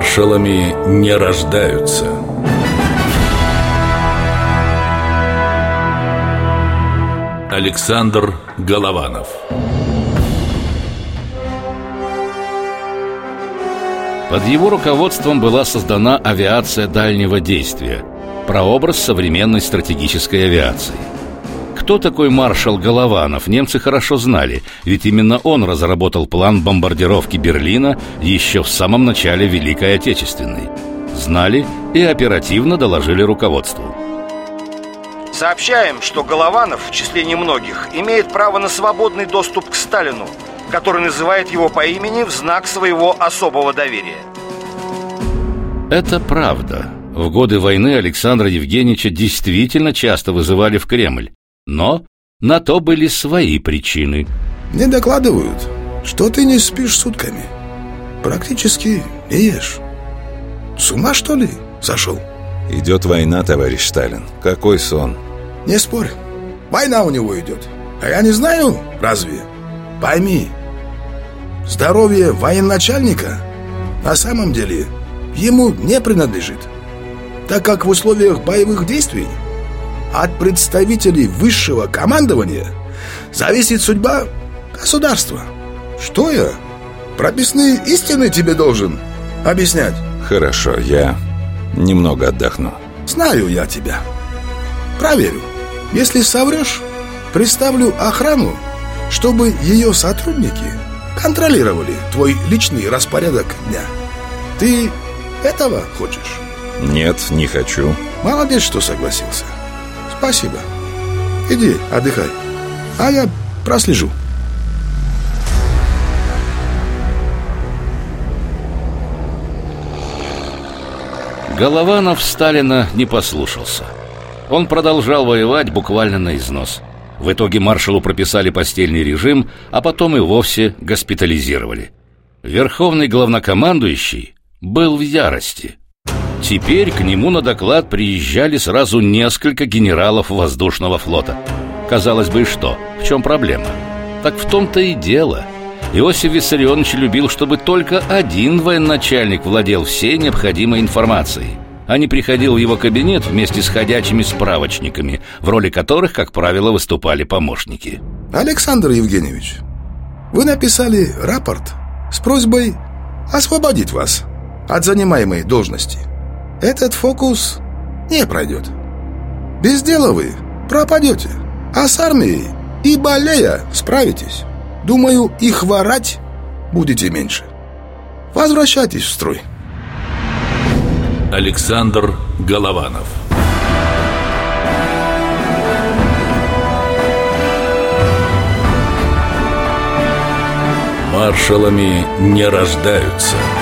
Маршалами не рождаются. Александр Голованов Под его руководством была создана авиация дальнего действия, прообраз современной стратегической авиации. Кто такой маршал Голованов, немцы хорошо знали, ведь именно он разработал план бомбардировки Берлина еще в самом начале Великой Отечественной. Знали и оперативно доложили руководству. Сообщаем, что Голованов, в числе немногих, имеет право на свободный доступ к Сталину, который называет его по имени в знак своего особого доверия. Это правда. В годы войны Александра Евгеньевича действительно часто вызывали в Кремль. Но на то были свои причины. Мне докладывают, что ты не спишь сутками. Практически не ешь. С ума, что ли, сошел? Идет война, товарищ Сталин. Какой сон? Не спорь. Война у него идет. А я не знаю, разве? Пойми, здоровье военачальника на самом деле ему не принадлежит, так как в условиях боевых действий от представителей высшего командования зависит судьба государства. Что я? Прописные истины тебе должен объяснять? Хорошо, я немного отдохну. Знаю я тебя. Проверю. Если соврешь, представлю охрану, чтобы ее сотрудники контролировали твой личный распорядок дня. Ты этого хочешь? Нет, не хочу. Молодец, что согласился. Спасибо. Иди, отдыхай. А я прослежу. Голованов Сталина не послушался. Он продолжал воевать буквально на износ. В итоге маршалу прописали постельный режим, а потом и вовсе госпитализировали. Верховный главнокомандующий был в ярости. Теперь к нему на доклад приезжали сразу несколько генералов воздушного флота. Казалось бы, что? В чем проблема? Так в том-то и дело. Иосиф Виссарионович любил, чтобы только один военачальник владел всей необходимой информацией, а не приходил в его кабинет вместе с ходячими справочниками, в роли которых, как правило, выступали помощники. Александр Евгеньевич, вы написали рапорт с просьбой освободить вас от занимаемой должности. Этот фокус не пройдет. Без дела вы пропадете, а с армией и болея справитесь. Думаю, и хворать будете меньше. Возвращайтесь в строй. Александр Голованов Маршалами не рождаются –